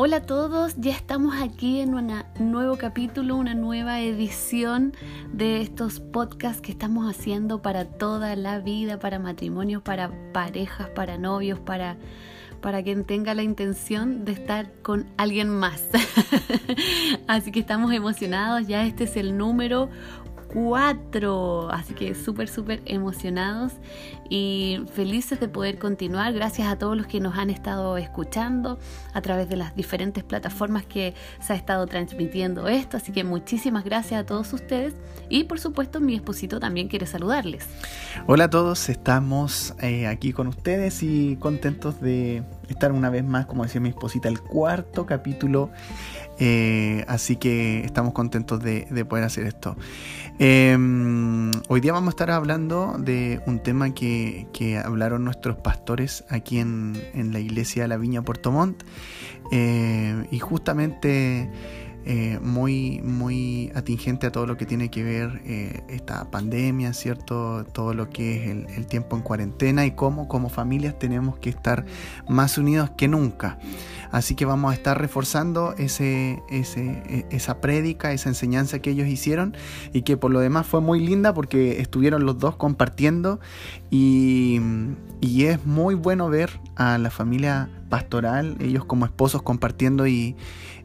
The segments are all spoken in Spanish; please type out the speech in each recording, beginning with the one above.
Hola a todos, ya estamos aquí en un nuevo capítulo, una nueva edición de estos podcasts que estamos haciendo para toda la vida, para matrimonios, para parejas, para novios, para, para quien tenga la intención de estar con alguien más. Así que estamos emocionados, ya este es el número 4. Así que súper, súper emocionados y felices de poder continuar. Gracias a todos los que nos han estado escuchando a través de las diferentes plataformas que se ha estado transmitiendo esto. Así que muchísimas gracias a todos ustedes. Y por supuesto, mi esposito también quiere saludarles. Hola a todos, estamos eh, aquí con ustedes y contentos de estar una vez más, como decía mi esposita, el cuarto capítulo eh, así que estamos contentos de, poder hacer esto. Em, hoy día vamos a estar hablando de un tema que, hablaron nuestros pastores aquí en, la iglesia de la Viña Puerto Montt. Eh, y justamente eh, muy, muy atingente a todo lo que tiene que ver esta pandemia, ¿cierto? Todo lo que es el, tiempo en cuarentena y cómo como familias tenemos que estar más unidos que nunca. Así que vamos a estar reforzando ese, e, esa prédica, esa enseñanza que ellos hicieron y que por lo demás fue muy linda porque estuvieron los dos compartiendo y, es muy bueno ver a la familia pastoral, ellos como esposos compartiendo y,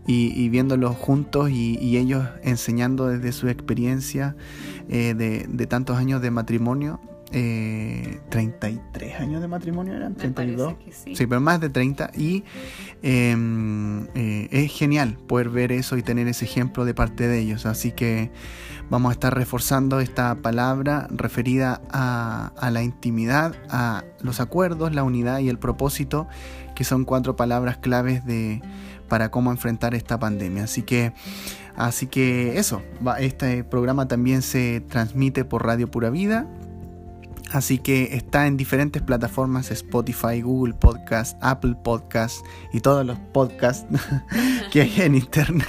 y, viéndolos juntos y, ellos enseñando desde su experiencia eh, de, de, tantos años de matrimonio eh, 33 años de matrimonio eran, 32. Sí. sí. pero más de 30. Y em, eh, es genial poder ver eso y tener ese ejemplo de parte de ellos. Así que vamos a estar reforzando esta palabra referida a, a la intimidad, a los acuerdos, la unidad y el propósito, que son cuatro palabras claves de, para cómo enfrentar esta pandemia. Así que Así que eso, este programa también se transmite por Radio Pura Vida, Así que está en diferentes plataformas, Spotify, Google Podcast, Apple Podcast y todos los podcasts que hay en Internet.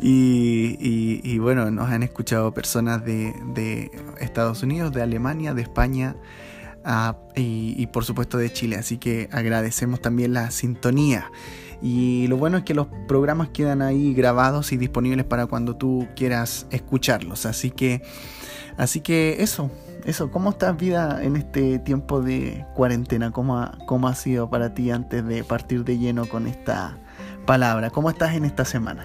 Y, bueno, nos han escuchado personas de, Estados Unidos, de Alemania, de España ah, y, y por supuesto de Chile. Así que agradecemos también la sintonía. Y lo bueno es que los programas quedan ahí grabados y disponibles para cuando tú quieras escucharlos. Así que, así que eso eso, ¿cómo estás vida en este tiempo de cuarentena? ¿Cómo ha, ¿Cómo ha sido para ti antes de partir de lleno con esta palabra? ¿Cómo estás en esta semana?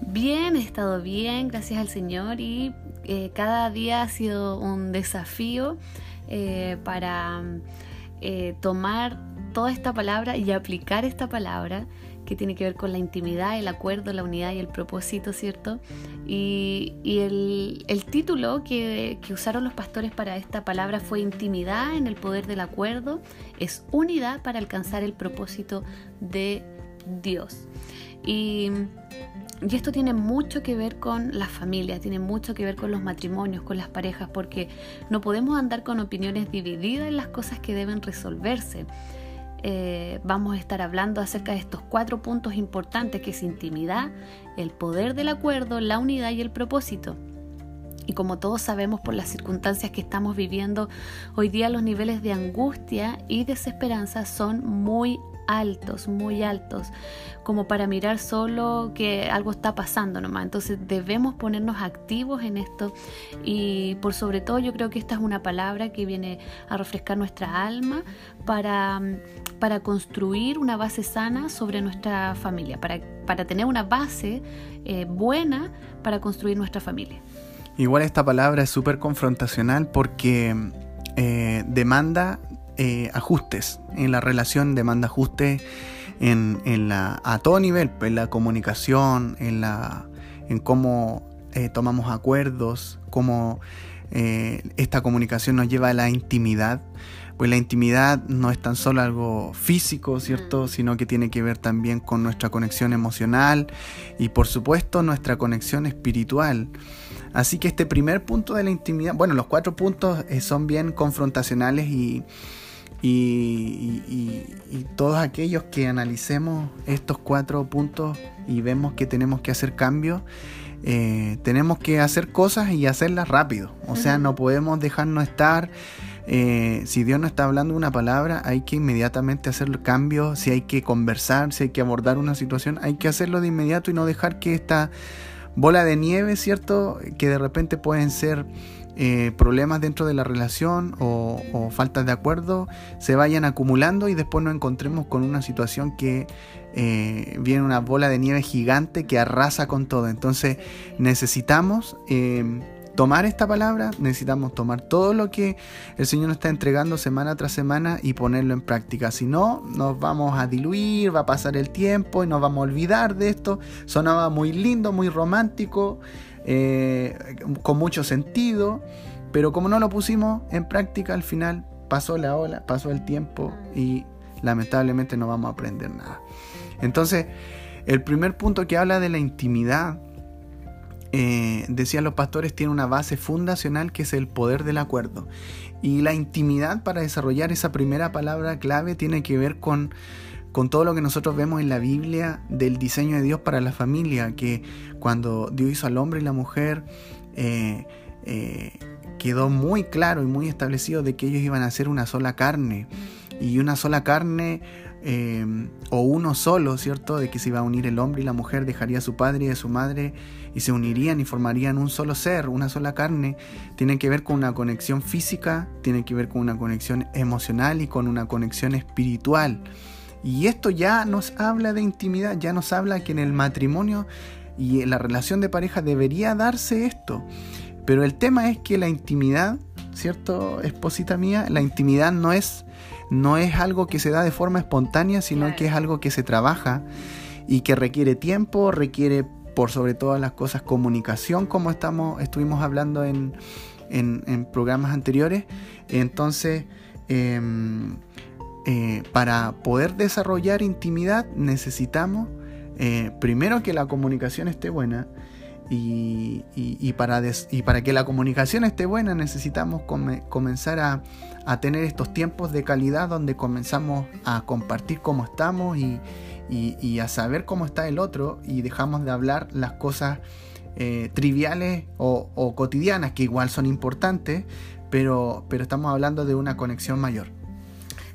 Bien, he estado bien, gracias al Señor y eh, cada día ha sido un desafío eh, para eh, tomar toda esta palabra y aplicar esta palabra que tiene que ver con la intimidad, el acuerdo, la unidad y el propósito, ¿cierto? Y, el, título que, usaron los pastores para esta palabra fue intimidad en el poder del acuerdo, es unidad para alcanzar el propósito de Dios. Y, y esto tiene mucho que ver con las familias, tiene mucho que ver con los matrimonios, con las parejas, porque no podemos andar con opiniones divididas en las cosas que deben resolverse. Eh, vamos a estar hablando acerca de estos cuatro puntos importantes que es intimidad, el poder del acuerdo, la unidad y el propósito. Y como todos sabemos por las circunstancias que estamos viviendo, hoy día los niveles de angustia y desesperanza son muy altos, muy altos, como para mirar solo que algo está pasando nomás. Entonces debemos ponernos activos en esto y por sobre todo yo creo que esta es una palabra que viene a refrescar nuestra alma para, para construir una base sana sobre nuestra familia, para, para tener una base eh, buena para construir nuestra familia. Igual esta palabra es súper confrontacional porque eh, demanda eh, ajustes en la relación, demanda ajustes en, en, la, a todo nivel, en la comunicación, en, la, en cómo eh, tomamos acuerdos, cómo eh, esta comunicación nos lleva a la intimidad. Pues la intimidad no es tan solo algo físico, ¿cierto? Mm. Sino que tiene que ver también con nuestra conexión emocional y por supuesto nuestra conexión espiritual. Así que este primer punto de la intimidad, bueno, los cuatro puntos son bien confrontacionales y, y, todos aquellos que analicemos estos cuatro puntos y vemos que tenemos que hacer cambios, eh, tenemos que hacer cosas y hacerlas rápido. O sea, no podemos dejarnos estar eh, si Dios no está hablando una palabra, hay que inmediatamente hacer cambios, si hay que conversar, si hay que abordar una situación, hay que hacerlo de inmediato y no dejar que esta bola de nieve, ¿cierto? Que de repente pueden ser eh, problemas dentro de la relación o, faltas de acuerdo se vayan acumulando y después nos encontremos con una situación que eh, viene una bola de nieve gigante que arrasa con todo. Entonces necesitamos eh, tomar esta palabra, necesitamos tomar todo lo que el Señor nos está entregando semana tras semana y ponerlo en práctica. Si no, nos vamos a diluir, va a pasar el tiempo y nos vamos a olvidar de esto. Sonaba muy lindo, muy romántico, eh, con mucho sentido, pero como no lo pusimos en práctica, al final pasó la ola, pasó el tiempo y lamentablemente no vamos a aprender nada. Entonces, el primer punto que habla de la intimidad, eh, decían los pastores, tiene una base fundacional que es el poder del acuerdo. Y la intimidad para desarrollar esa primera palabra clave tiene que ver con, con todo lo que nosotros vemos en la Biblia del diseño de Dios para la familia, que cuando Dios hizo al hombre y la mujer, eh, eh, quedó muy claro y muy establecido de que ellos iban a ser una sola carne. Y una sola carne Em, o uno solo, ¿cierto? De que se iba a unir el hombre y la mujer, dejaría a su padre y a su madre y se unirían y formarían un solo ser, una sola carne. Tiene que ver con una conexión física, tiene que ver con una conexión emocional y con una conexión espiritual. Y esto ya nos habla de intimidad, ya nos habla que en el matrimonio y en la relación de pareja debería darse esto. Pero el tema es que la intimidad, ¿cierto, esposita mía? La intimidad no es no es algo que se da de forma espontánea, sino que es algo que se trabaja y que requiere tiempo, requiere por sobre todas las cosas comunicación, como estamos, estuvimos hablando en, programas anteriores. Entonces, em, eh, para poder desarrollar intimidad necesitamos eh, primero que la comunicación esté buena y, para, y para que la comunicación esté buena necesitamos comenzar a, tener estos tiempos de calidad donde comenzamos a compartir cómo estamos y, y a saber cómo está el otro y dejamos de hablar las cosas eh, triviales o, o, cotidianas que igual son importantes, pero, pero estamos hablando de una conexión mayor.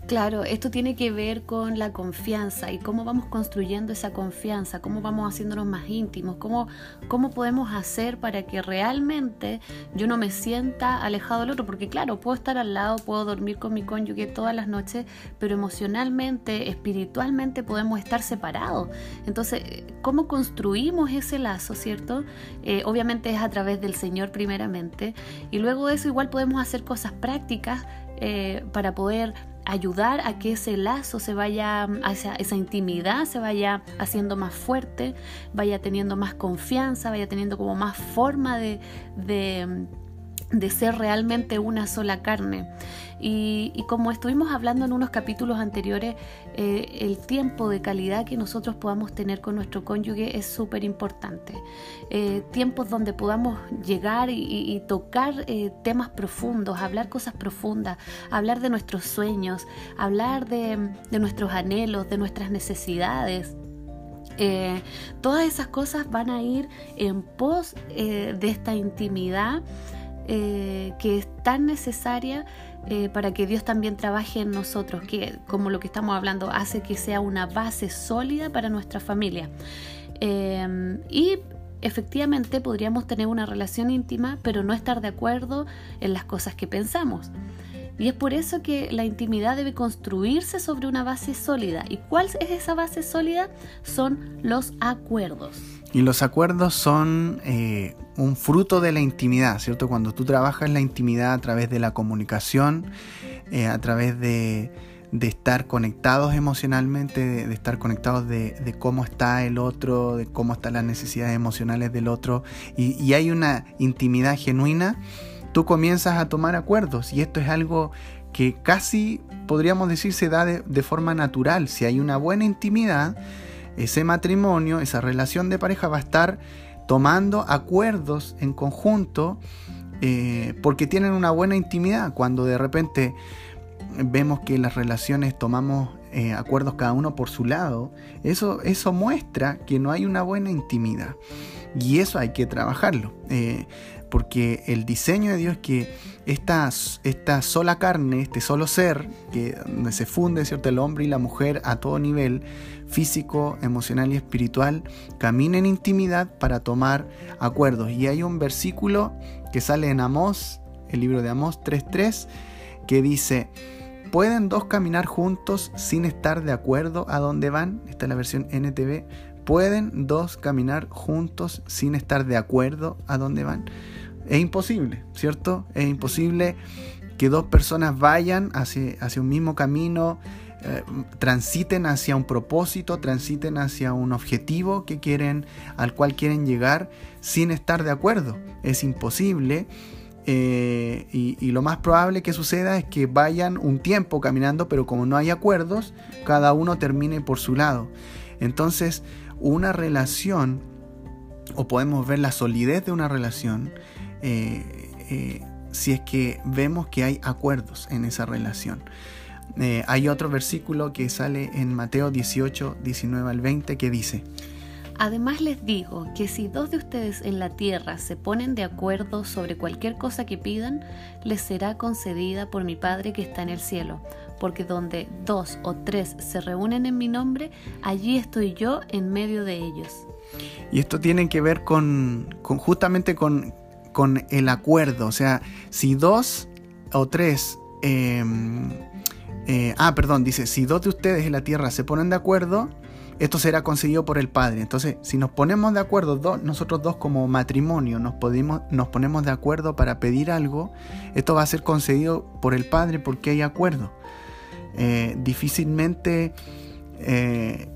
Claro, esto tiene que ver con la confianza y cómo vamos construyendo esa confianza, cómo vamos haciéndonos más íntimos, cómo, cómo podemos hacer para que realmente yo no me sienta alejado del otro, porque claro, puedo estar al lado, puedo dormir con mi cónyuge todas las noches, pero emocionalmente, espiritualmente podemos estar separados. Entonces, ¿cómo construimos ese lazo, cierto? Eh, obviamente es a través del Señor primeramente, y luego de eso igual podemos hacer cosas prácticas eh, para poder ayudar a que ese lazo se vaya, hacia esa intimidad se vaya haciendo más fuerte, vaya teniendo más confianza, vaya teniendo como más forma de, de, de ser realmente una sola carne. Y, como estuvimos hablando en unos capítulos anteriores, eh, el tiempo de calidad que nosotros podamos tener con nuestro cónyuge es súper importante. Eh, tiempos donde podamos llegar y, tocar eh, temas profundos, hablar cosas profundas, hablar de nuestros sueños, hablar de, nuestros anhelos, de nuestras necesidades. todas esas cosas van a ir en pos de esta intimidad que es tan necesaria eh, para que Dios también trabaje en nosotros, que como lo que estamos hablando hace que sea una base sólida para nuestra familia. Eh, y efectivamente podríamos tener una relación íntima, pero no estar de acuerdo en las cosas que pensamos. Y es por eso que la intimidad debe construirse sobre una base sólida. ¿Y cuál es esa base sólida? Son los acuerdos. Y los acuerdos son eh, un fruto de la intimidad, ¿cierto? Cuando tú trabajas la intimidad a través de la comunicación, eh, a través de, estar conectados emocionalmente, de, estar conectados de, cómo está el otro, de cómo están las necesidades emocionales del otro, y hay una intimidad genuina, tú comienzas a tomar acuerdos y esto es algo que casi podríamos decir se da de, forma natural. Si hay una buena intimidad, ese matrimonio, esa relación de pareja va a estar tomando acuerdos en conjunto eh, porque tienen una buena intimidad. Cuando de repente vemos que las relaciones tomamos eh, acuerdos cada uno por su lado, eso, eso muestra que no hay una buena intimidad. Y eso hay que trabajarlo. Eh, porque el diseño de Dios es que esta, esta sola carne, este solo ser, que donde se funde ¿cierto? el hombre y la mujer a todo nivel, físico, emocional y espiritual, caminen en intimidad para tomar acuerdos. Y hay un versículo que sale en Amós, el libro de Amós 3.3, que dice, ¿pueden dos caminar juntos sin estar de acuerdo a dónde van? Esta es la versión NTV. ¿Pueden dos caminar juntos sin estar de acuerdo a dónde van? Es imposible, ¿cierto? Es imposible que dos personas vayan hacia, hacia un mismo camino, eh, transiten hacia un propósito, transiten hacia un objetivo que quieren, al cual quieren llegar sin estar de acuerdo. Es imposible. Eh, y, y, lo más probable que suceda es que vayan un tiempo caminando, pero como no hay acuerdos, cada uno termine por su lado. Entonces, una relación, o podemos ver la solidez de una relación, eh, eh, si es que vemos que hay acuerdos en esa relación. Eh, hay otro versículo que sale en Mateo 18, 19 al 20 que dice, Además les digo que si dos de ustedes en la tierra se ponen de acuerdo sobre cualquier cosa que pidan, les será concedida por mi Padre que está en el cielo porque donde dos o tres se reúnen en mi nombre, allí estoy yo en medio de ellos. Y esto tiene que ver con, justamente con, el acuerdo, o sea, si dos o tres... Em, eh, ah, perdón, dice, si dos de ustedes en la tierra se ponen de acuerdo, esto será conseguido por el Padre. Entonces, si nos ponemos de acuerdo, nosotros dos como matrimonio, nos, podemos, nos ponemos de acuerdo para pedir algo, esto va a ser concedido por el Padre porque hay acuerdo. Eh, difícilmente eh,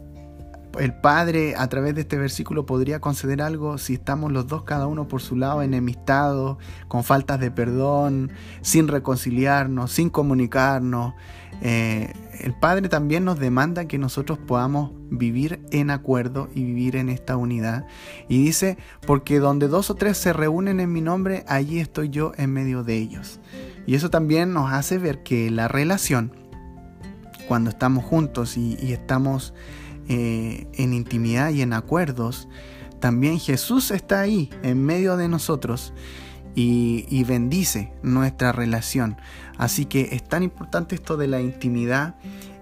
el Padre a través de este versículo podría conceder algo si estamos los dos cada uno por su lado enemistados, con faltas de perdón, sin reconciliarnos, sin comunicarnos. Eh, el Padre también nos demanda que nosotros podamos vivir en acuerdo y vivir en esta unidad. Y dice, porque donde dos o tres se reúnen en mi nombre, allí estoy yo en medio de ellos. Y eso también nos hace ver que la relación cuando estamos juntos y, estamos eh, en intimidad y en acuerdos, también Jesús está ahí en medio de nosotros y, bendice nuestra relación. Así que es tan importante esto de la intimidad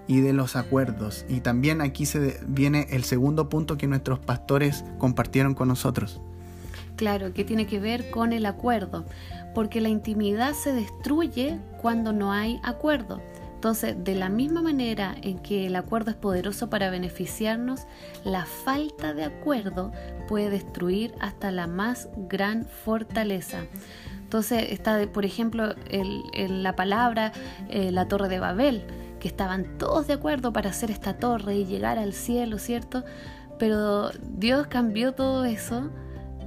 y de los acuerdos. Y también aquí se viene el segundo punto que nuestros pastores compartieron con nosotros. Claro, que tiene que ver con el acuerdo, porque la intimidad se destruye cuando no hay acuerdo. Entonces, de la misma manera en que el acuerdo es poderoso para beneficiarnos, la falta de acuerdo puede destruir hasta la más gran fortaleza. Entonces está, por ejemplo, el, la palabra eh, la torre de Babel, que estaban todos de acuerdo para hacer esta torre y llegar al cielo, ¿cierto? Pero Dios cambió todo eso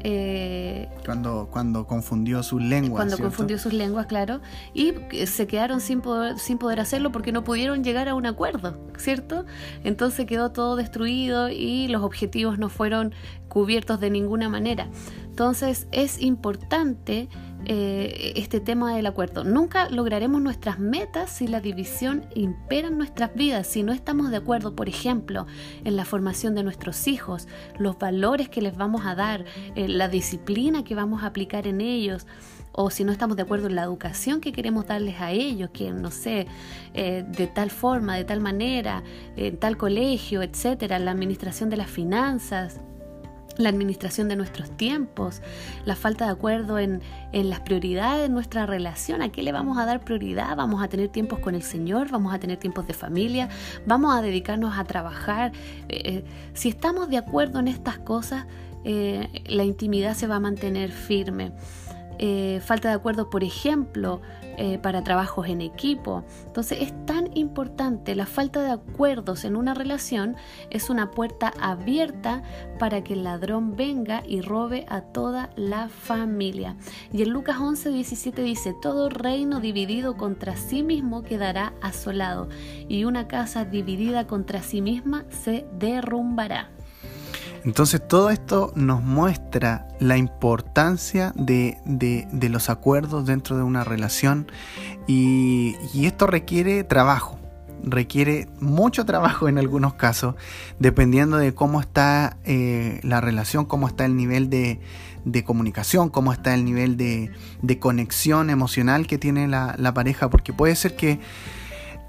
eh, cuando, cuando confundió sus lenguas. Cuando confundió sus lenguas, claro. Y se quedaron sin poder, sin poder hacerlo porque no pudieron llegar a un acuerdo, ¿cierto? Entonces quedó todo destruido y los objetivos no fueron cubiertos de ninguna manera. Entonces es importante eh, este tema del acuerdo. Nunca lograremos nuestras metas si la división impera en nuestras vidas, si no estamos de acuerdo, por ejemplo, en la formación de nuestros hijos, los valores que les vamos a dar, eh, la disciplina que vamos a aplicar en ellos o si no estamos de acuerdo en la educación que queremos darles a ellos, que no sé, eh, de tal forma, de tal manera, en tal colegio, etcétera, la administración de las finanzas, la administración de nuestros tiempos, la falta de acuerdo en, las prioridades de nuestra relación, a qué le vamos a dar prioridad, vamos a tener tiempos con el Señor, vamos a tener tiempos de familia, vamos a dedicarnos a trabajar. Eh, eh, si estamos de acuerdo en estas cosas, eh, la intimidad se va a mantener firme. falta de acuerdo, por ejemplo, para trabajos en equipo. Entonces es tan importante, la falta de acuerdos en una relación es una puerta abierta para que el ladrón venga y robe a toda la familia. Y en Lucas 11, 17 dice, todo reino dividido contra sí mismo quedará asolado y una casa dividida contra sí misma se derrumbará. Entonces todo esto nos muestra la importancia de, los acuerdos dentro de una relación y, esto requiere trabajo. requiere mucho trabajo en algunos casos, dependiendo de cómo está eh, la relación, cómo está el nivel de, comunicación, cómo está el nivel de, conexión emocional que tiene la, pareja, porque puede ser que,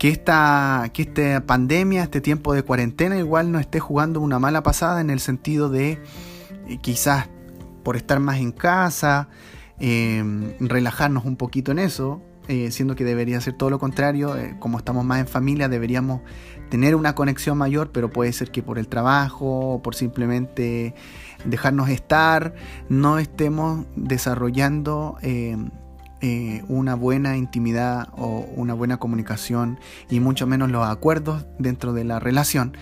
que, esta, que esta pandemia, este tiempo de cuarentena, igual no esté jugando una mala pasada en el sentido de eh, quizás por estar más en casa, eh, relajarnos un poquito en eso, eh, siendo que debería ser todo lo contrario, eh, como estamos más en familia deberíamos tener una conexión mayor, pero puede ser que por el trabajo o por simplemente dejarnos estar, no estemos desarrollando eh, una buena intimidad o una buena comunicación y mucho menos los acuerdos dentro de la relación.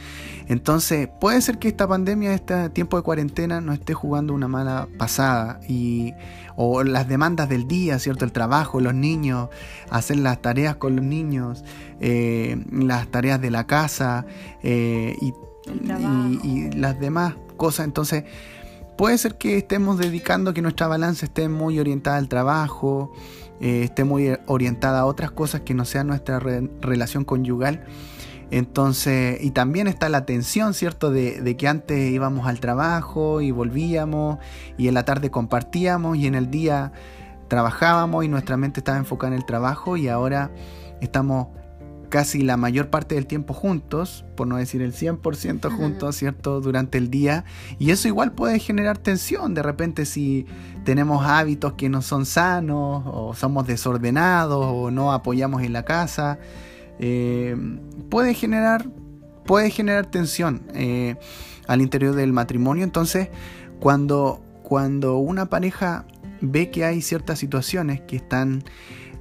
Entonces puede ser que esta pandemia, este tiempo de cuarentena no esté jugando una mala pasada y o las demandas del día, ¿cierto? El trabajo, los niños, hacer las tareas con los niños, eh, las tareas de la casa eh, y, y las demás cosas. Entonces puede ser que estemos dedicando que nuestra balanza esté muy orientada al trabajo, eh, esté muy orientada a otras cosas que no sean nuestra relación conyugal. Entonces, y también está la tensión, ¿cierto? De, que antes íbamos al trabajo y volvíamos y en la tarde compartíamos y en el día trabajábamos y nuestra mente estaba enfocada en el trabajo y ahora estamos casi la mayor parte del tiempo juntos, por no decir el 100% juntos, ¿cierto? Durante el día. Y eso igual puede generar tensión. De repente si tenemos hábitos que no son sanos, o somos desordenados, o no apoyamos en la casa, eh, puede generar puede generar tensión eh, al interior del matrimonio. Entonces, cuando, cuando una pareja ve que hay ciertas situaciones que están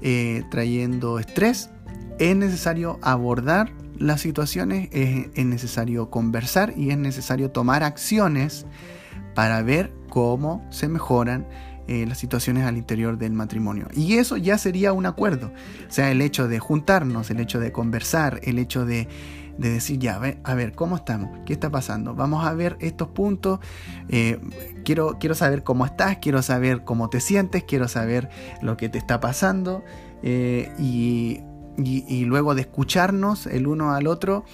eh, trayendo estrés, es necesario abordar las situaciones, es, necesario conversar y es necesario tomar acciones para ver cómo se mejoran eh, las situaciones al interior del matrimonio. Y eso ya sería un acuerdo. O sea, el hecho de juntarnos, el hecho de conversar, el hecho de, decir, ya, a ver, a ver, ¿cómo estamos? ¿Qué está pasando? Vamos a ver estos puntos. Eh, quiero, quiero saber cómo estás, quiero saber cómo te sientes, quiero saber lo que te está pasando. Eh, y, luego de escucharnos el uno al otro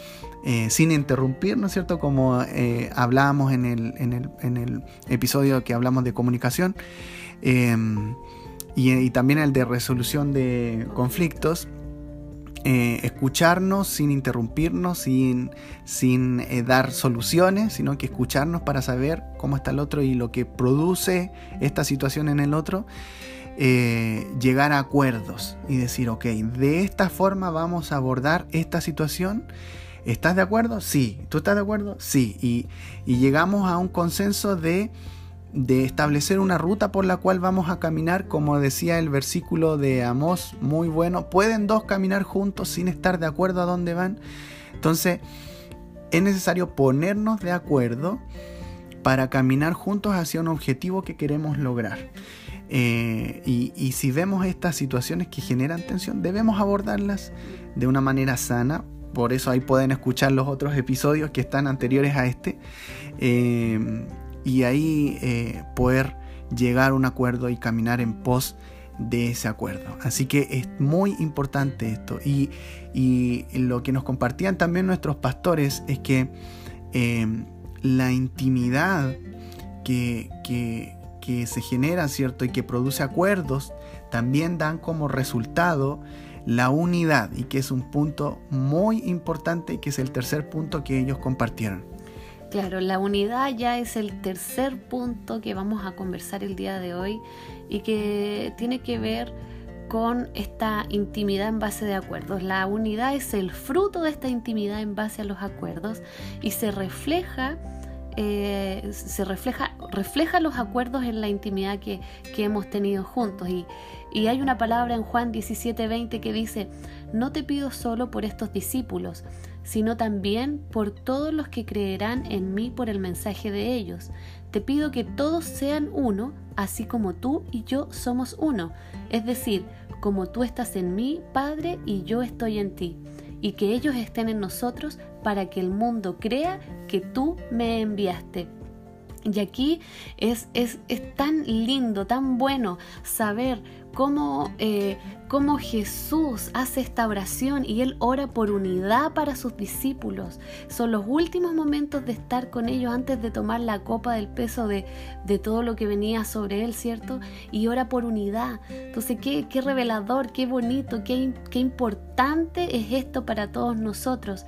eh, sin interrumpir, ¿no es cierto? Como eh, hablábamos en el, en, el, en el, episodio que hablamos de comunicación em, y, también el de resolución de conflictos. Eh, escucharnos sin interrumpirnos, sin, sin dar soluciones, sino que escucharnos para saber cómo está el otro y lo que produce esta situación en el otro. Eh, llegar a acuerdos y decir, ok, de esta forma vamos a abordar esta situación. ¿Estás de acuerdo? Sí. ¿Tú estás de acuerdo? Sí. Y, llegamos a un consenso de, de, establecer una ruta por la cual vamos a caminar, como decía el versículo de Amós, muy bueno. ¿Pueden dos caminar juntos sin estar de acuerdo a dónde van? Entonces, es necesario ponernos de acuerdo para caminar juntos hacia un objetivo que queremos lograr. Eh, y, si vemos estas situaciones que generan tensión, debemos abordarlas de una manera sana. Por eso ahí pueden escuchar los otros episodios que están anteriores a este. Eh, y ahí eh, poder llegar a un acuerdo y caminar en pos de ese acuerdo. Así que es muy importante esto. Y, lo que nos compartían también nuestros pastores es que la intimidad que, que, que se genera, ¿cierto? Y que produce acuerdos, también dan como resultado la unidad y que es un punto muy importante y que es el tercer punto que ellos compartieron. Claro, la unidad ya es el tercer punto que vamos a conversar el día de hoy y que tiene que ver con esta intimidad en base de acuerdos. La unidad es el fruto de esta intimidad en base a los acuerdos y se refleja eh, se refleja, refleja los acuerdos en la intimidad que, hemos tenido juntos. Y, y, hay una palabra en Juan 17:20 que dice, no te pido solo por estos discípulos, sino también por todos los que creerán en mí por el mensaje de ellos. Te pido que todos sean uno, así como tú y yo somos uno. Es decir, como tú estás en mí, Padre, y yo estoy en ti y que ellos estén en nosotros para que el mundo crea que tú me enviaste. Y aquí es, es, tan lindo, tan bueno saber cómo eh, cómo Jesús hace esta oración y Él ora por unidad para sus discípulos. Son los últimos momentos de estar con ellos antes de tomar la copa del peso de, de todo lo que venía sobre Él, ¿cierto? Y ora por unidad. Entonces, qué, qué revelador, qué bonito, qué, qué, importante es esto para todos nosotros.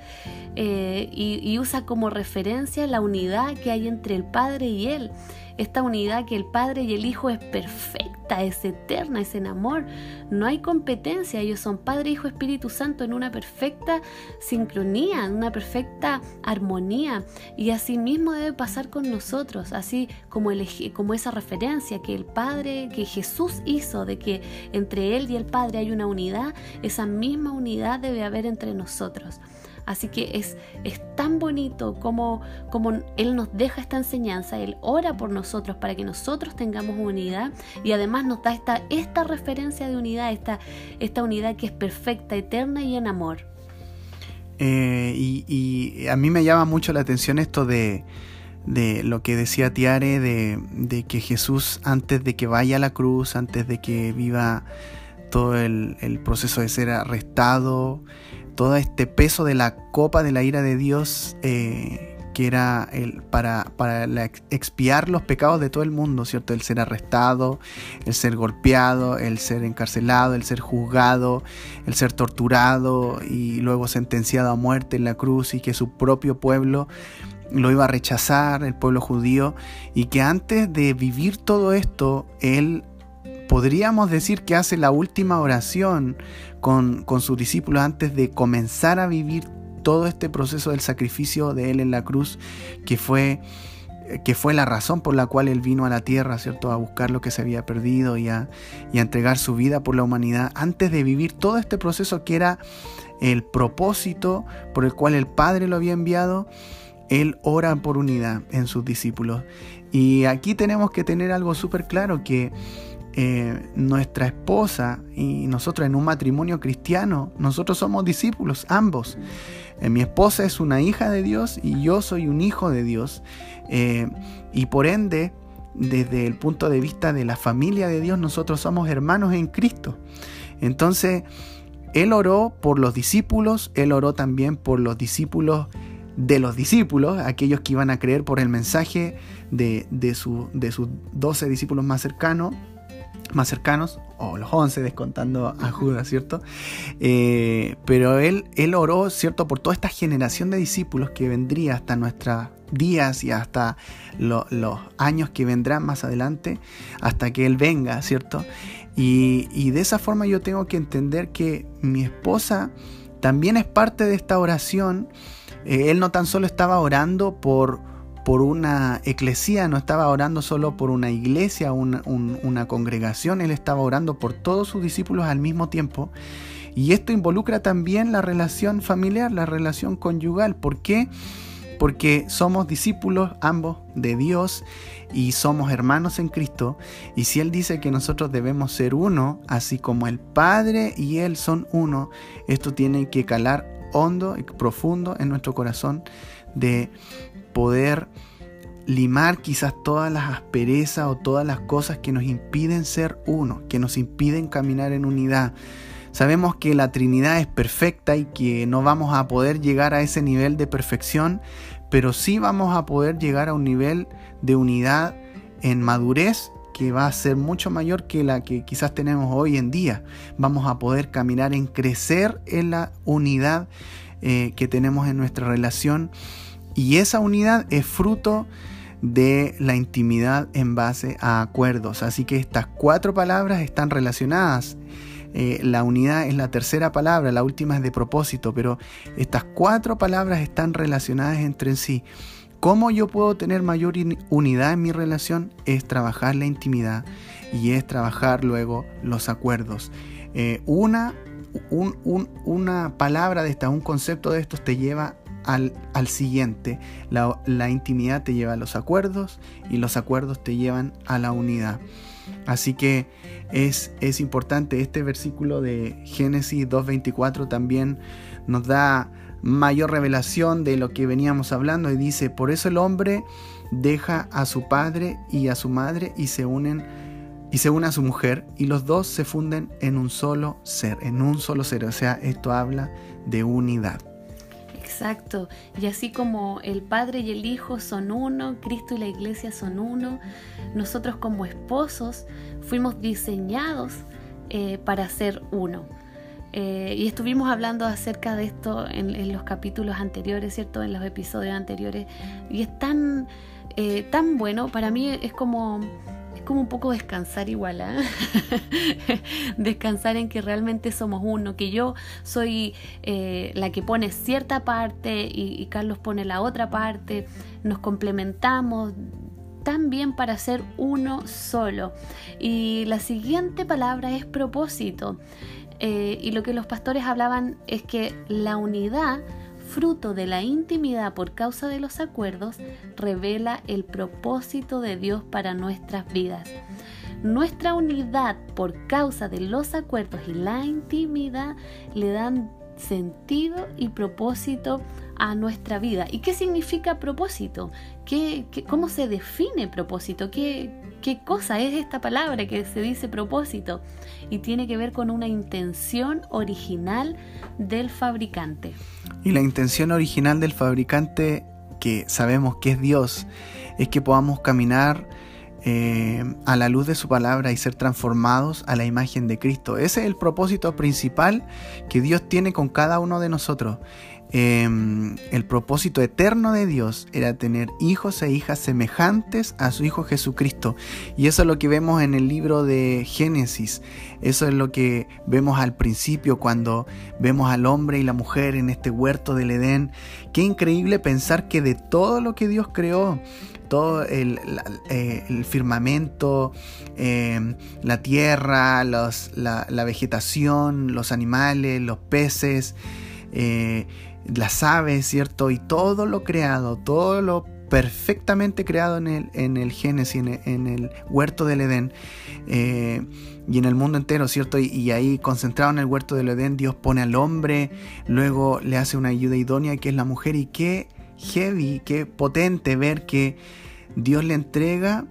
Eh, y, y usa como referencia la unidad que hay entre el Padre y Él esta unidad que el Padre y el Hijo es perfecta, es eterna, es en amor. No hay competencia, ellos son Padre, Hijo, Espíritu Santo en una perfecta sincronía, en una perfecta armonía. Y así mismo debe pasar con nosotros, así como, el, como esa referencia que el Padre, que Jesús hizo de que entre Él y el Padre hay una unidad, esa misma unidad debe haber entre nosotros. Así que es, es tan bonito como, como Él nos deja esta enseñanza, Él ora por nosotros para que nosotros tengamos unidad y además nos da esta, esta referencia de unidad, esta, esta unidad que es perfecta, eterna y en amor. Eh, y, a mí me llama mucho la atención esto de, de lo que decía Tiare, de, de, que Jesús antes de que vaya a la cruz, antes de que viva todo el, el proceso de ser arrestado, todo este peso de la copa de la ira de Dios eh, que era el, para, para expiar los pecados de todo el mundo, ¿cierto? El ser arrestado, el ser golpeado, el ser encarcelado, el ser juzgado, el ser torturado y luego sentenciado a muerte en la cruz y que su propio pueblo lo iba a rechazar, el pueblo judío, y que antes de vivir todo esto, él podríamos decir que hace la última oración con, sus discípulos antes de comenzar a vivir todo este proceso del sacrificio de Él en la cruz, que fue, que fue la razón por la cual Él vino a la tierra, ¿cierto? A buscar lo que se había perdido y a, y a entregar su vida por la humanidad, antes de vivir todo este proceso que era el propósito por el cual el Padre lo había enviado, Él ora por unidad en sus discípulos. Y aquí tenemos que tener algo súper claro, que eh, nuestra esposa y nosotros en un matrimonio cristiano, nosotros somos discípulos, ambos. Eh, mi esposa es una hija de Dios y yo soy un hijo de Dios. Eh, y por ende, desde el punto de vista de la familia de Dios, nosotros somos hermanos en Cristo. Entonces, Él oró por los discípulos, Él oró también por los discípulos de los discípulos, aquellos que iban a creer por el mensaje de, de, de sus doce discípulos más cercanos más cercanos, o los once descontando a Judas, ¿cierto? Eh, pero él, él oró, ¿cierto? Por toda esta generación de discípulos que vendría hasta nuestros días y hasta los años que vendrán más adelante, hasta que Él venga, ¿cierto? Y, y de esa forma yo tengo que entender que mi esposa también es parte de esta oración. Eh, él no tan solo estaba orando por por una eclesía, no estaba orando solo por una iglesia, una, una congregación, él estaba orando por todos sus discípulos al mismo tiempo. Y esto involucra también la relación familiar, la relación conyugal. ¿Por qué? Porque somos discípulos ambos de Dios y somos hermanos en Cristo. Y si Él dice que nosotros debemos ser uno, así como el Padre y Él son uno, esto tiene que calar hondo y profundo en nuestro corazón de poder limar quizás todas las asperezas o todas las cosas que nos impiden ser uno, que nos impiden caminar en unidad. Sabemos que la Trinidad es perfecta y que no vamos a poder llegar a ese nivel de perfección, pero sí vamos a poder llegar a un nivel de unidad en madurez que va a ser mucho mayor que la que quizás tenemos hoy en día. Vamos a poder caminar en crecer en la unidad eh, que tenemos en nuestra relación y esa unidad es fruto de la intimidad en base a acuerdos. Así que estas cuatro palabras están relacionadas. Eh, la unidad es la tercera palabra, la última es de propósito, pero estas cuatro palabras están relacionadas entre sí. ¿Cómo yo puedo tener mayor unidad en mi relación? Es trabajar la intimidad y es trabajar luego los acuerdos. Eh, una, una palabra de esta, un concepto de estos te lleva al, siguiente. La, intimidad te lleva a los acuerdos y los acuerdos te llevan a la unidad. Así que es, es importante, este versículo de Génesis 2.24 también nos da mayor revelación de lo que veníamos hablando y dice, por eso el hombre deja a su padre y a su madre y se unen y se une a su mujer y los dos se funden en un solo ser, en un solo ser. O sea, esto habla de unidad. Exacto. Y así como el Padre y el Hijo son uno, Cristo y la Iglesia son uno, nosotros como esposos fuimos diseñados eh, para ser uno. Eh, y estuvimos hablando acerca de esto en, los capítulos anteriores, ¿cierto? En los episodios anteriores. Y es tan, eh, tan bueno, para mí es como como un poco descansar igual, ¿eh? descansar en que realmente somos uno, que yo soy eh, la que pone cierta parte y, Carlos pone la otra parte, nos complementamos tan bien para ser uno solo. Y la siguiente palabra es propósito. Eh, y lo que los pastores hablaban es que la unidad fruto de la intimidad por causa de los acuerdos, revela el propósito de Dios para nuestras vidas. Nuestra unidad por causa de los acuerdos y la intimidad le dan sentido y propósito a nuestra vida. ¿Y qué significa propósito? ¿Qué, cómo se define propósito? ¿Qué, ¿Qué cosa es esta palabra que se dice propósito? Y tiene que ver con una intención original del fabricante. Y la intención original del fabricante, que sabemos que es Dios, es que podamos caminar eh, a la luz de su palabra y ser transformados a la imagen de Cristo. Ese es el propósito principal que Dios tiene con cada uno de nosotros. Em, el propósito eterno de Dios era tener hijos e hijas semejantes a su Hijo Jesucristo. Y eso es lo que vemos en el libro de Génesis. Eso es lo que vemos al principio cuando vemos al hombre y la mujer en este huerto del Edén. Qué increíble pensar que de todo lo que Dios creó, todo el, eh, firmamento, em, la tierra, la, vegetación, los animales, los peces, eh, las aves, ¿cierto? Y todo lo creado, todo lo perfectamente creado en el, en el Génesis, en el, huerto del Edén eh, y en el mundo entero, ¿cierto? Y, ahí concentrado en el huerto del Edén, Dios pone al hombre, luego le hace una ayuda idónea que es la mujer y qué heavy, qué potente ver que Dios le entrega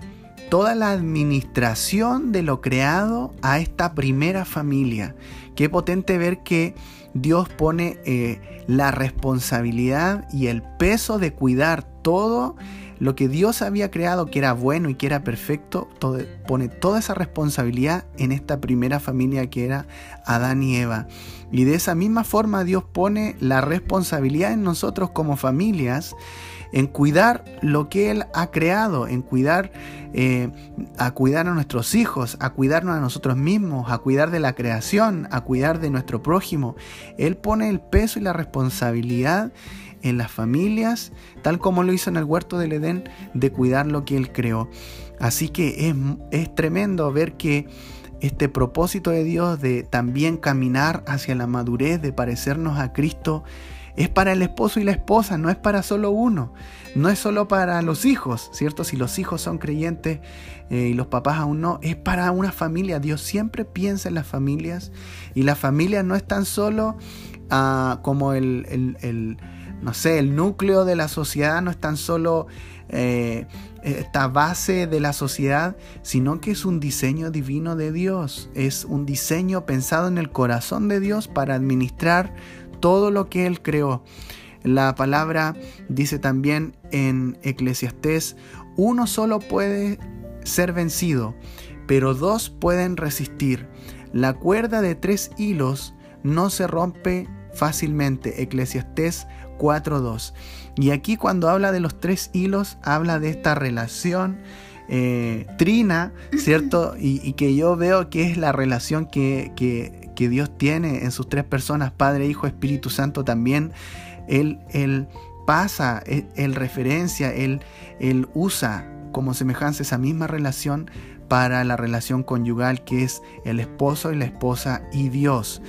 toda la administración de lo creado a esta primera familia. Qué potente ver que Dios pone eh, la responsabilidad y el peso de cuidar todo lo que Dios había creado que era bueno y que era perfecto, pone toda esa responsabilidad en esta primera familia que era Adán y Eva. Y de esa misma forma Dios pone la responsabilidad en nosotros como familias en cuidar lo que Él ha creado, en cuidar, eh, a cuidar a nuestros hijos, a cuidarnos a nosotros mismos, a cuidar de la creación, a cuidar de nuestro prójimo. Él pone el peso y la responsabilidad en las familias, tal como lo hizo en el huerto del Edén, de cuidar lo que Él creó. Así que es, es tremendo ver que este propósito de Dios de también caminar hacia la madurez, de parecernos a Cristo, es para el esposo y la esposa, no es para solo uno, no es solo para los hijos, ¿cierto? Si los hijos son creyentes eh, y los papás aún no, es para una familia. Dios siempre piensa en las familias y las familias no están solo ah, como el, no sé, el núcleo de la sociedad, no es tan solo eh, esta base de la sociedad, sino que es un diseño divino de Dios, es un diseño pensado en el corazón de Dios para administrar todo lo que Él creó. La palabra dice también en Eclesiastés, uno solo puede ser vencido, pero dos pueden resistir. La cuerda de tres hilos no se rompe fácilmente. Eclesiastés 4.2. Y aquí cuando habla de los tres hilos, habla de esta relación eh, trina, ¿cierto? Y, que yo veo que es la relación que, que Dios tiene en sus tres personas, Padre, Hijo, Espíritu Santo también, Él, él pasa, él, referencia, él, él usa como semejanza esa misma relación para la relación conyugal que es el esposo y la esposa y Dios.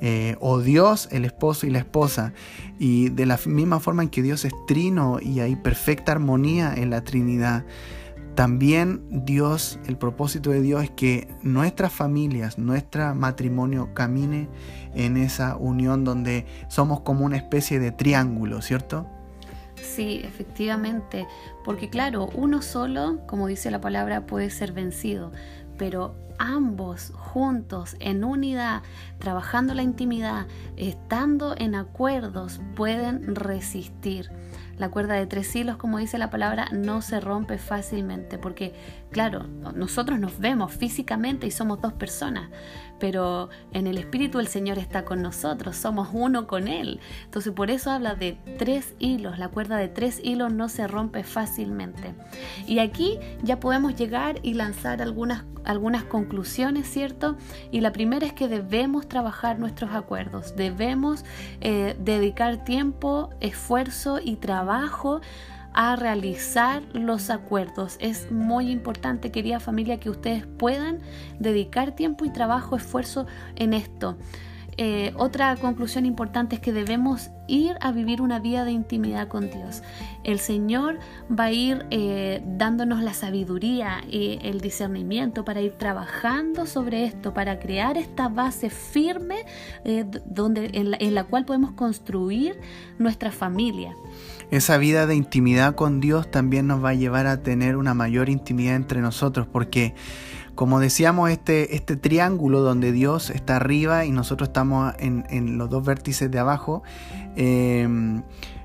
Eh, o Dios, el esposo y la esposa. Y de la misma forma en que Dios es trino y hay perfecta armonía en la Trinidad. También Dios, el propósito de Dios es que nuestras familias, nuestro matrimonio camine en esa unión donde somos como una especie de triángulo, ¿cierto? Sí, efectivamente, porque claro, uno solo, como dice la palabra, puede ser vencido, pero ambos juntos, en unidad, trabajando la intimidad, estando en acuerdos, pueden resistir. La cuerda de tres hilos, como dice la palabra, no se rompe fácilmente porque, claro, nosotros nos vemos físicamente y somos dos personas, pero en el Espíritu el Señor está con nosotros, somos uno con Él. Entonces por eso habla de tres hilos, la cuerda de tres hilos no se rompe fácilmente. Y aquí ya podemos llegar y lanzar algunas, algunas conclusiones, ¿cierto? Y la primera es que debemos trabajar nuestros acuerdos, debemos eh, dedicar tiempo, esfuerzo y trabajo a realizar los acuerdos. Es muy importante, querida familia, que ustedes puedan dedicar tiempo y trabajo, esfuerzo en esto. Eh, otra conclusión importante es que debemos ir a vivir una vida de intimidad con Dios. El Señor va a ir eh, dándonos la sabiduría y el discernimiento para ir trabajando sobre esto, para crear esta base firme eh, donde, en la cual podemos construir nuestra familia. Esa vida de intimidad con Dios también nos va a llevar a tener una mayor intimidad entre nosotros, porque como decíamos, este, este triángulo donde Dios está arriba y nosotros estamos en, los dos vértices de abajo, em,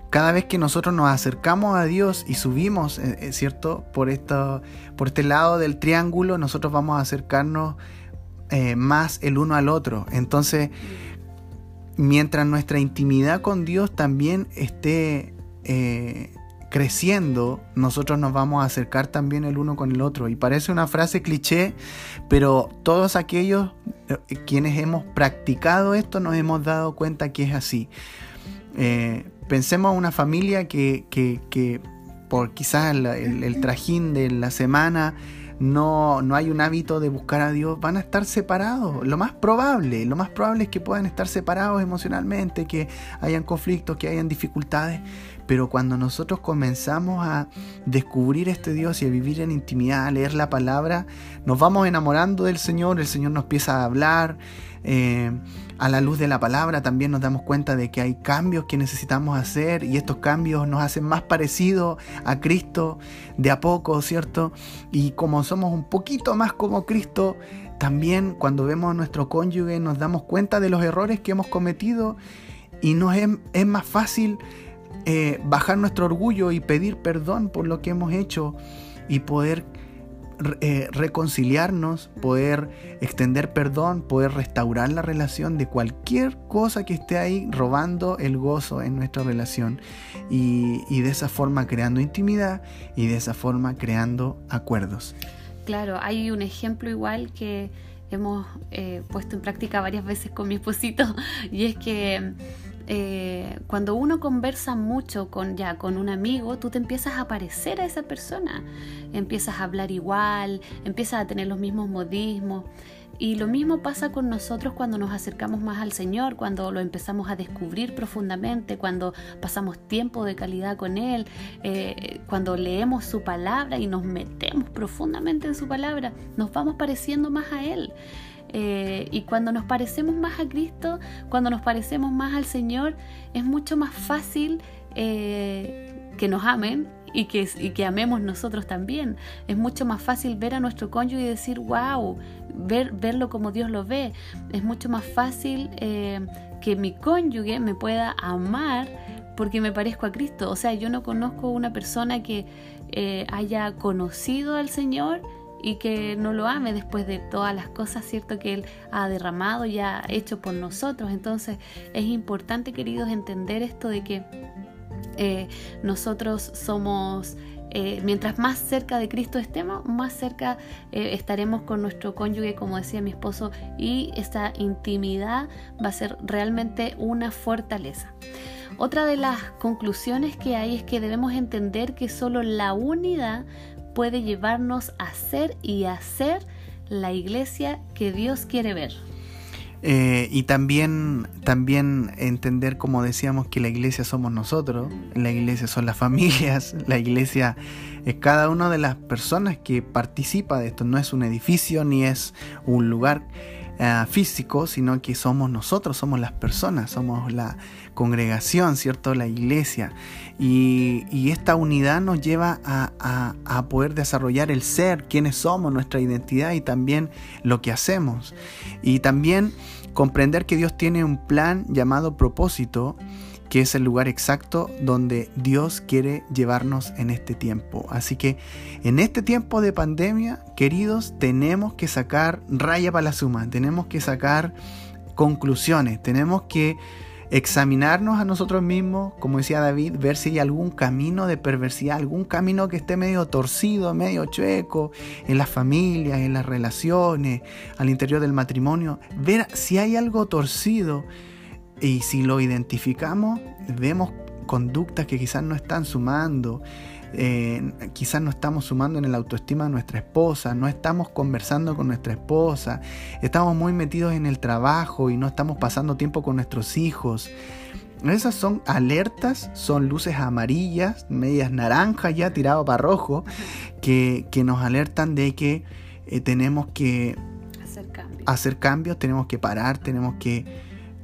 cada vez que nosotros nos acercamos a Dios y subimos, eh, eh, ¿cierto? Por, esto, por este lado del triángulo, nosotros vamos a acercarnos eh, más el uno al otro. Entonces, mientras nuestra intimidad con Dios también esté eh, creciendo, nosotros nos vamos a acercar también el uno con el otro. Y parece una frase cliché, pero todos aquellos eh, quienes hemos practicado esto nos hemos dado cuenta que es así. Eh, pensemos en una familia que, que, por quizás el, trajín de la semana no, no hay un hábito de buscar a Dios, van a estar separados. Lo más probable, lo más probable es que puedan estar separados emocionalmente, que hayan conflictos, que hayan dificultades. Pero cuando nosotros comenzamos a descubrir este Dios y a vivir en intimidad, a leer la palabra, nos vamos enamorando del Señor, el Señor nos empieza a hablar. Eh, a la luz de la palabra también nos damos cuenta de que hay cambios que necesitamos hacer y estos cambios nos hacen más parecidos a Cristo de a poco, ¿cierto? Y como somos un poquito más como Cristo, también cuando vemos a nuestro cónyuge nos damos cuenta de los errores que hemos cometido y nos es más fácil eh, bajar nuestro orgullo y pedir perdón por lo que hemos hecho y poder eh, reconciliarnos, poder extender perdón, poder restaurar la relación de cualquier cosa que esté ahí robando el gozo en nuestra relación y, de esa forma creando intimidad y de esa forma creando acuerdos. Claro, hay un ejemplo igual que hemos eh, puesto en práctica varias veces con mi esposito y es que eh, cuando uno conversa mucho con ya con un amigo, tú te empiezas a parecer a esa persona, empiezas a hablar igual, empiezas a tener los mismos modismos. Y lo mismo pasa con nosotros cuando nos acercamos más al Señor, cuando lo empezamos a descubrir profundamente, cuando pasamos tiempo de calidad con Él, eh, cuando leemos su palabra y nos metemos profundamente en su palabra, nos vamos pareciendo más a Él. Eh, y cuando nos parecemos más a Cristo, cuando nos parecemos más al Señor, es mucho más fácil eh, que nos amen y que, que amemos nosotros también. Es mucho más fácil ver a nuestro cónyuge y decir, wow, ver, verlo como Dios lo ve. Es mucho más fácil eh, que mi cónyuge me pueda amar porque me parezco a Cristo. O sea, yo no conozco una persona que haya conocido al Señor y que no lo ame después de todas las cosas, ¿cierto? Que Él ha derramado y ha hecho por nosotros. Entonces es importante, queridos, entender esto de que eh, nosotros somos... Eh, mientras más cerca de Cristo estemos, más cerca eh, estaremos con nuestro cónyuge, como decía mi esposo, y esta intimidad va a ser realmente una fortaleza. Otra de las conclusiones que hay es que debemos entender que solo la unidad puede llevarnos a ser y hacer la iglesia que Dios quiere ver. Eh, y también, también entender, como decíamos, que la iglesia somos nosotros, la iglesia son las familias, la iglesia es cada una de las personas que participa de esto, no es un edificio ni es un lugar eh, físico, sino que somos nosotros, somos las personas, somos la congregación, ¿cierto? La iglesia. Y, esta unidad nos lleva a, a, poder desarrollar el ser, quiénes somos, nuestra identidad y también lo que hacemos. Y también comprender que Dios tiene un plan llamado propósito que es el lugar exacto donde Dios quiere llevarnos en este tiempo. Así que en este tiempo de pandemia, queridos, tenemos que sacar raya para la suma, tenemos que sacar conclusiones, tenemos que examinarnos a nosotros mismos, como decía David, ver si hay algún camino de perversidad, algún camino que esté medio torcido, medio chueco en las familias, en las relaciones, al interior del matrimonio, ver si hay algo torcido. Y si lo identificamos, vemos conductas que quizás no están sumando, eh, quizás no estamos sumando en la autoestima de nuestra esposa, no estamos conversando con nuestra esposa, estamos muy metidos en el trabajo y no estamos pasando tiempo con nuestros hijos. Esas son alertas, son luces amarillas, medias naranjas ya tirado para rojo, que, nos alertan de que eh, tenemos que hacer cambios, tenemos que parar, tenemos que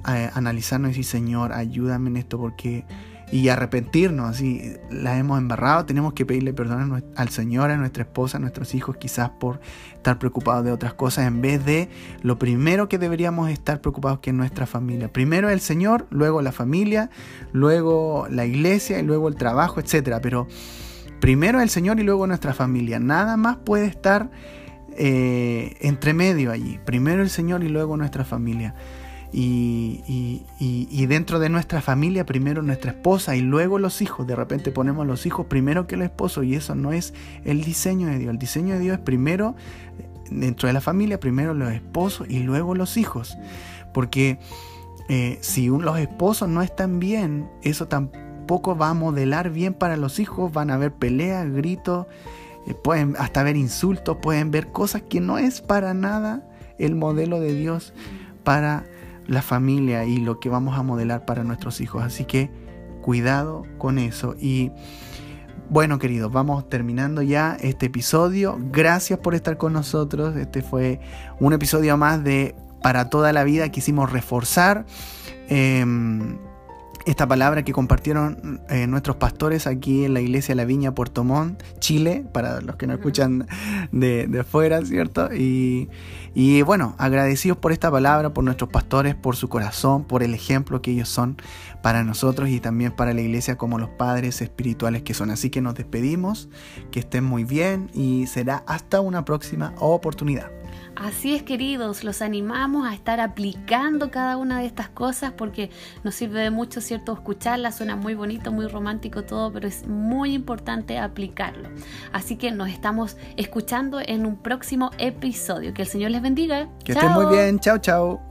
eh, analizarnos y decir, Señor, ayúdame en esto porque y arrepentirnos. Así la hemos embarrado, tenemos que pedirle perdón al Señor, a nuestra esposa, a nuestros hijos, quizás por estar preocupados de otras cosas, en vez de lo primero que deberíamos estar preocupados que es nuestra familia. Primero el Señor, luego la familia, luego la iglesia y luego el trabajo, etc. Pero primero el Señor y luego nuestra familia. Nada más puede estar eh, entre medio allí. Primero el Señor y luego nuestra familia. Y, dentro de nuestra familia, primero nuestra esposa y luego los hijos. De repente ponemos los hijos primero que el esposo y eso no es el diseño de Dios. El diseño de Dios es primero, dentro de la familia, primero los esposos y luego los hijos. Porque eh, si los esposos no están bien, eso tampoco va a modelar bien para los hijos. Van a haber peleas, gritos, eh, pueden hasta ver insultos, pueden ver cosas que no es para nada el modelo de Dios para la familia y lo que vamos a modelar para nuestros hijos. Así que cuidado con eso. Y bueno, queridos, vamos terminando ya este episodio. Gracias por estar con nosotros. Este fue un episodio más de Para toda la vida. Quisimos reforzar. Em, esta palabra que compartieron eh, nuestros pastores aquí en la iglesia de la Viña Puerto Montt, Chile, para los que nos escuchan de, de fuera, ¿cierto? Y, y bueno, agradecidos por esta palabra, por nuestros pastores, por su corazón, por el ejemplo que ellos son para nosotros y también para la iglesia como los padres espirituales que son. Así que nos despedimos, que estén muy bien y será hasta una próxima oportunidad. Así es, queridos, los animamos a estar aplicando cada una de estas cosas porque nos sirve de mucho, ¿cierto? Escucharlas, suena muy bonito, muy romántico todo, pero es muy importante aplicarlo. Así que nos estamos escuchando en un próximo episodio. Que el Señor les bendiga. Que estén muy bien. Chao, chao.